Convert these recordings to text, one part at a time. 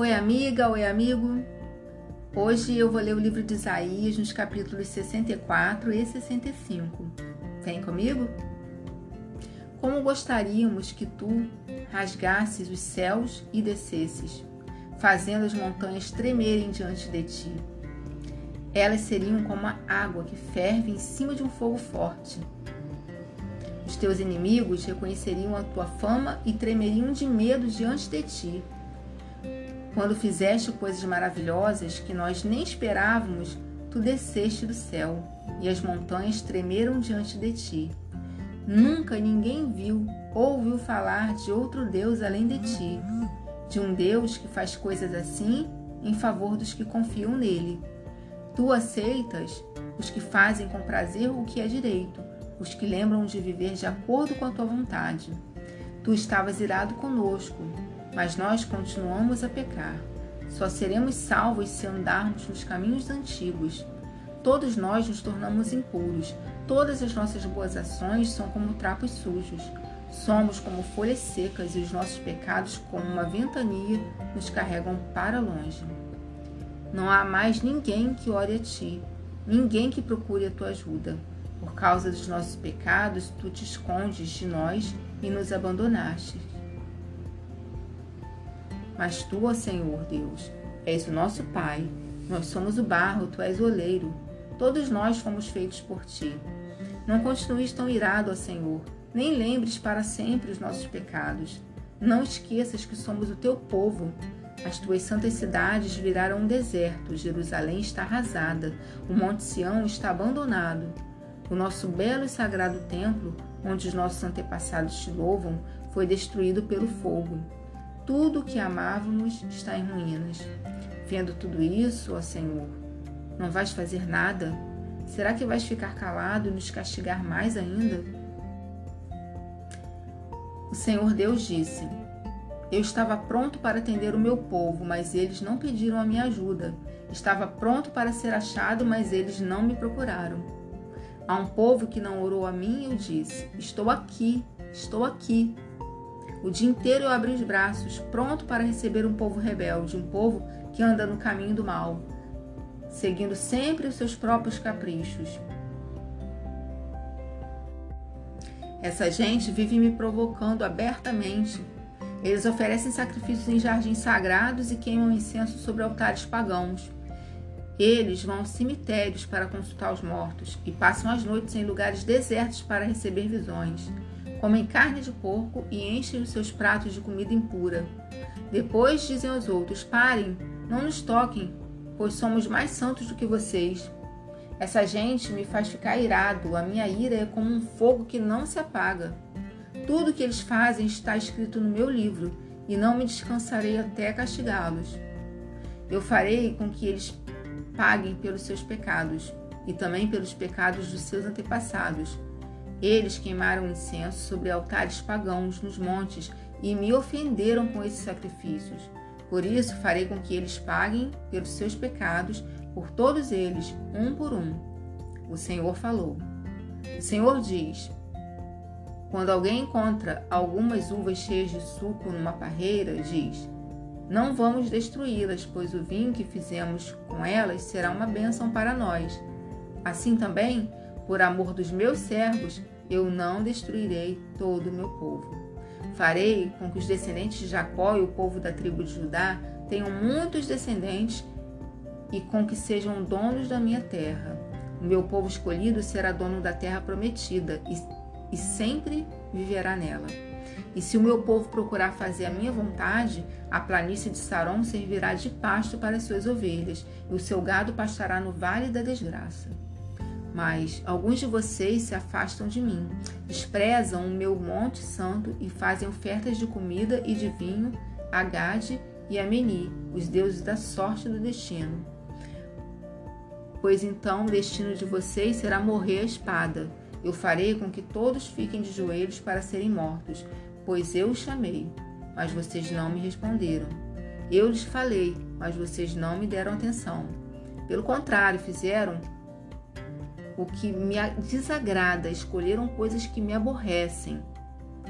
Oi, amiga, oi, amigo. Hoje eu vou ler o livro de Isaías nos capítulos 64 e 65. Vem comigo? Como gostaríamos que tu rasgasses os céus e descesses, fazendo as montanhas tremerem diante de ti. Elas seriam como a água que ferve em cima de um fogo forte. Os teus inimigos reconheceriam a tua fama e tremeriam de medo diante de ti. Quando fizeste coisas maravilhosas que nós nem esperávamos, tu desceste do céu, e as montanhas tremeram diante de ti. Nunca ninguém viu ou ouviu falar de outro Deus além de ti, de um Deus que faz coisas assim em favor dos que confiam nele. Tu aceitas os que fazem com prazer o que é direito, os que lembram de viver de acordo com a tua vontade. Tu estavas irado conosco, mas nós continuamos a pecar. Só seremos salvos se andarmos nos caminhos antigos. Todos nós nos tornamos impuros. Todas as nossas boas ações são como trapos sujos. Somos como folhas secas e os nossos pecados, como uma ventania, nos carregam para longe. Não há mais ninguém que ore a ti, ninguém que procure a tua ajuda. Por causa dos nossos pecados, tu te escondes de nós e nos abandonaste. Mas tu, ó Senhor Deus, és o nosso Pai. Nós somos o barro, tu és o oleiro. Todos nós fomos feitos por ti. Não continues tão irado, ó Senhor, nem lembres para sempre os nossos pecados. Não esqueças que somos o teu povo. As tuas santas cidades viraram um deserto, Jerusalém está arrasada, o Monte Sião está abandonado. O nosso belo e sagrado templo, onde os nossos antepassados te louvam, foi destruído pelo fogo. Tudo o que amávamos está em ruínas. Vendo tudo isso, ó Senhor, não vais fazer nada? Será que vais ficar calado e nos castigar mais ainda? O Senhor Deus disse: Eu estava pronto para atender o meu povo, mas eles não pediram a minha ajuda. Estava pronto para ser achado, mas eles não me procuraram. A um povo que não orou a mim, eu disse: Estou aqui, estou aqui. O dia inteiro eu abri os braços, pronto para receber um povo rebelde, um povo que anda no caminho do mal, seguindo sempre os seus próprios caprichos. Essa gente vive me provocando abertamente. Eles oferecem sacrifícios em jardins sagrados e queimam incenso sobre altares pagãos. Eles vão aos cemitérios para consultar os mortos e passam as noites em lugares desertos para receber visões comem carne de porco e enchem os seus pratos de comida impura. Depois dizem aos outros: Parem, não nos toquem, pois somos mais santos do que vocês. Essa gente me faz ficar irado, a minha ira é como um fogo que não se apaga. Tudo que eles fazem está escrito no meu livro, e não me descansarei até castigá-los. Eu farei com que eles paguem pelos seus pecados e também pelos pecados dos seus antepassados eles queimaram incenso sobre altares pagãos nos montes e me ofenderam com esses sacrifícios. Por isso farei com que eles paguem pelos seus pecados, por todos eles, um por um. O Senhor falou. O Senhor diz: Quando alguém encontra algumas uvas cheias de suco numa parreira, diz: Não vamos destruí-las, pois o vinho que fizemos com elas será uma bênção para nós. Assim também, por amor dos meus servos, eu não destruirei todo o meu povo. Farei com que os descendentes de Jacó e o povo da tribo de Judá tenham muitos descendentes e com que sejam donos da minha terra. O meu povo escolhido será dono da terra prometida e, e sempre viverá nela. E se o meu povo procurar fazer a minha vontade, a planície de Saron servirá de pasto para as suas ovelhas, e o seu gado pastará no vale da desgraça. Mas alguns de vocês se afastam de mim, desprezam o meu monte santo e fazem ofertas de comida e de vinho a Gade e a Meni, os deuses da sorte e do destino. Pois então o destino de vocês será morrer a espada. Eu farei com que todos fiquem de joelhos para serem mortos, pois eu os chamei, mas vocês não me responderam. Eu lhes falei, mas vocês não me deram atenção. Pelo contrário, fizeram o que me desagrada, escolheram coisas que me aborrecem.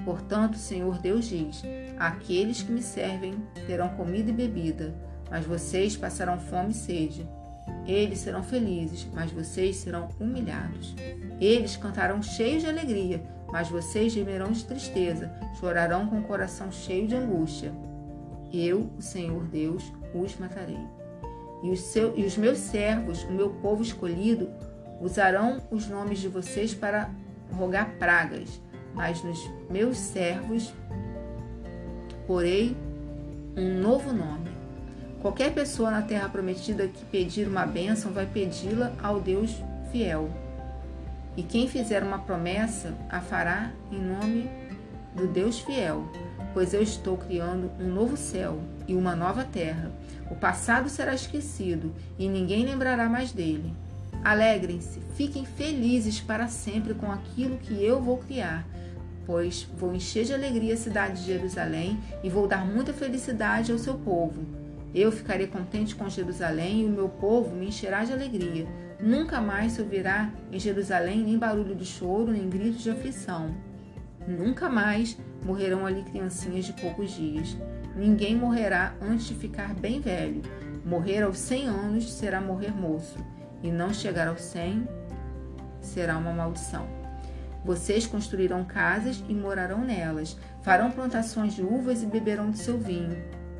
Portanto, o Senhor Deus diz: Aqueles que me servem terão comida e bebida, mas vocês passarão fome e sede. Eles serão felizes, mas vocês serão humilhados. Eles cantarão cheios de alegria, mas vocês gemerão de tristeza, chorarão com o coração cheio de angústia. Eu, o Senhor Deus, os matarei. E os, seu, e os meus servos, o meu povo escolhido, usarão os nomes de vocês para rogar pragas, mas nos meus servos porei um novo nome. Qualquer pessoa na terra prometida que pedir uma bênção vai pedi-la ao Deus fiel. E quem fizer uma promessa a fará em nome do Deus fiel, pois eu estou criando um novo céu e uma nova terra. O passado será esquecido e ninguém lembrará mais dele. Alegrem-se, fiquem felizes para sempre com aquilo que eu vou criar, pois vou encher de alegria a cidade de Jerusalém e vou dar muita felicidade ao seu povo. Eu ficarei contente com Jerusalém e o meu povo me encherá de alegria. Nunca mais se ouvirá em Jerusalém nem barulho de choro, nem gritos de aflição. Nunca mais morrerão ali criancinhas de poucos dias. Ninguém morrerá antes de ficar bem velho. Morrer aos cem anos será morrer moço, e não chegar aos cem será uma maldição. Vocês construirão casas e morarão nelas, farão plantações de uvas e beberão do seu vinho.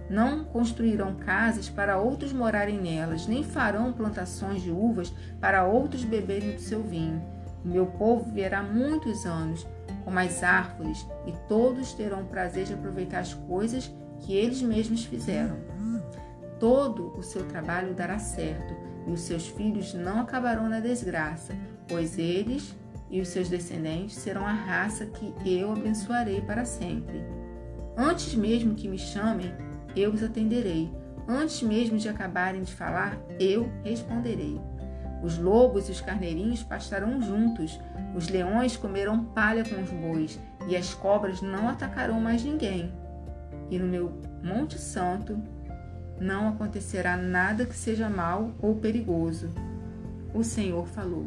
Não construirão casas para outros morarem nelas, nem farão plantações de uvas para outros beberem do seu vinho. O meu povo viverá muitos anos, como as árvores, e todos terão prazer de aproveitar as coisas que eles mesmos fizeram. Todo o seu trabalho dará certo, e os seus filhos não acabarão na desgraça, pois eles e os seus descendentes serão a raça que eu abençoarei para sempre. Antes mesmo que me chamem, eu os atenderei. Antes mesmo de acabarem de falar, eu responderei. Os lobos e os carneirinhos pastarão juntos, os leões comerão palha com os bois, e as cobras não atacarão mais ninguém. E no meu Monte Santo não acontecerá nada que seja mal ou perigoso. O Senhor falou.